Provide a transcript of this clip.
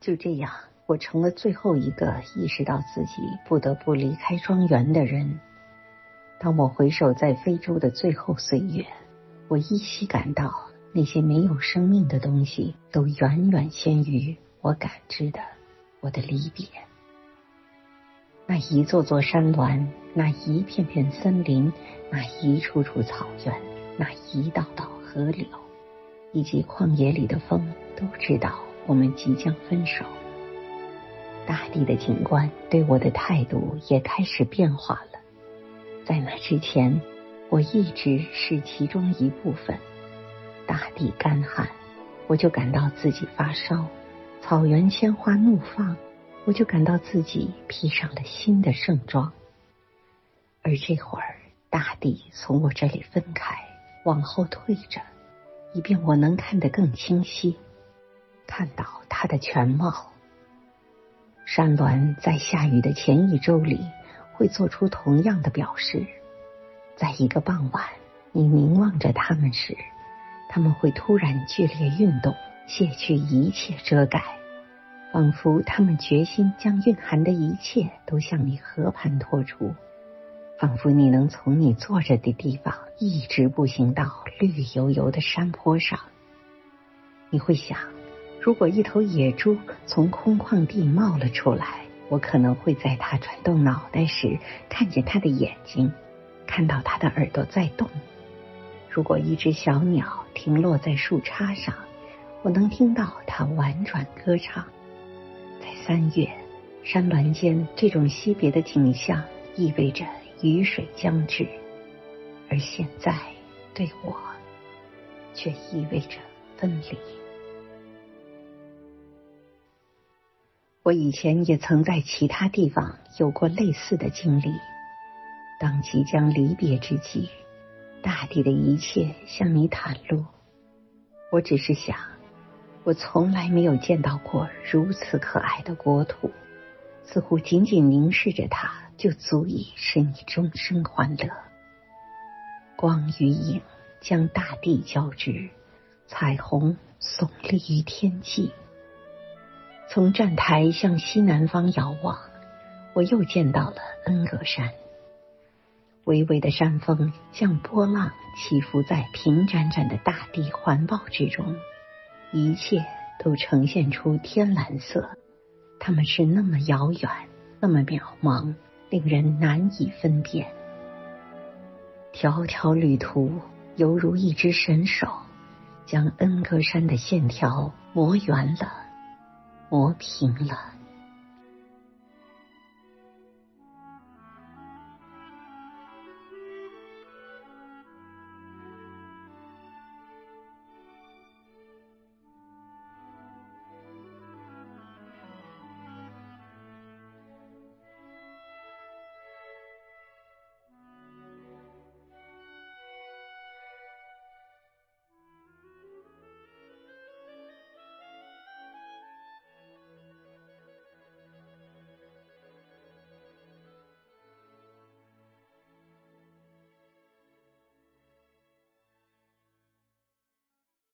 就这样，我成了最后一个意识到自己不得不离开庄园的人。当我回首在非洲的最后岁月，我依稀感到那些没有生命的东西都远远先于我感知的我的离别。那一座座山峦，那一片片森林，那一处处草原，那一道道河流，以及旷野里的风，都知道我们即将分手。大地的景观对我的态度也开始变化了。在那之前，我一直是其中一部分。大地干旱，我就感到自己发烧；草原鲜花怒放，我就感到自己披上了新的盛装。而这会儿，大地从我这里分开，往后退着，以便我能看得更清晰，看到它的全貌。山峦在下雨的前一周里。会做出同样的表示，在一个傍晚，你凝望着他们时，他们会突然剧烈运动，卸去一切遮盖，仿佛他们决心将蕴含的一切都向你和盘托出，仿佛你能从你坐着的地方一直步行到绿油油的山坡上。你会想，如果一头野猪从空旷地冒了出来。我可能会在它转动脑袋时看见它的眼睛，看到它的耳朵在动。如果一只小鸟停落在树杈上，我能听到它婉转歌唱。在三月，山峦间这种惜别的景象意味着雨水将至，而现在对我却意味着分离。我以前也曾在其他地方有过类似的经历。当即将离别之际，大地的一切向你袒露。我只是想，我从来没有见到过如此可爱的国土，似乎仅仅凝视着它就足以使你终生欢乐。光与影将大地交织，彩虹耸立于天际。从站台向西南方遥望，我又见到了恩格山。巍巍的山峰像波浪起伏在平展展的大地环抱之中，一切都呈现出天蓝色。它们是那么遥远，那么渺茫，令人难以分辨。条条旅途犹如一只神手，将恩格山的线条磨圆了。磨平了。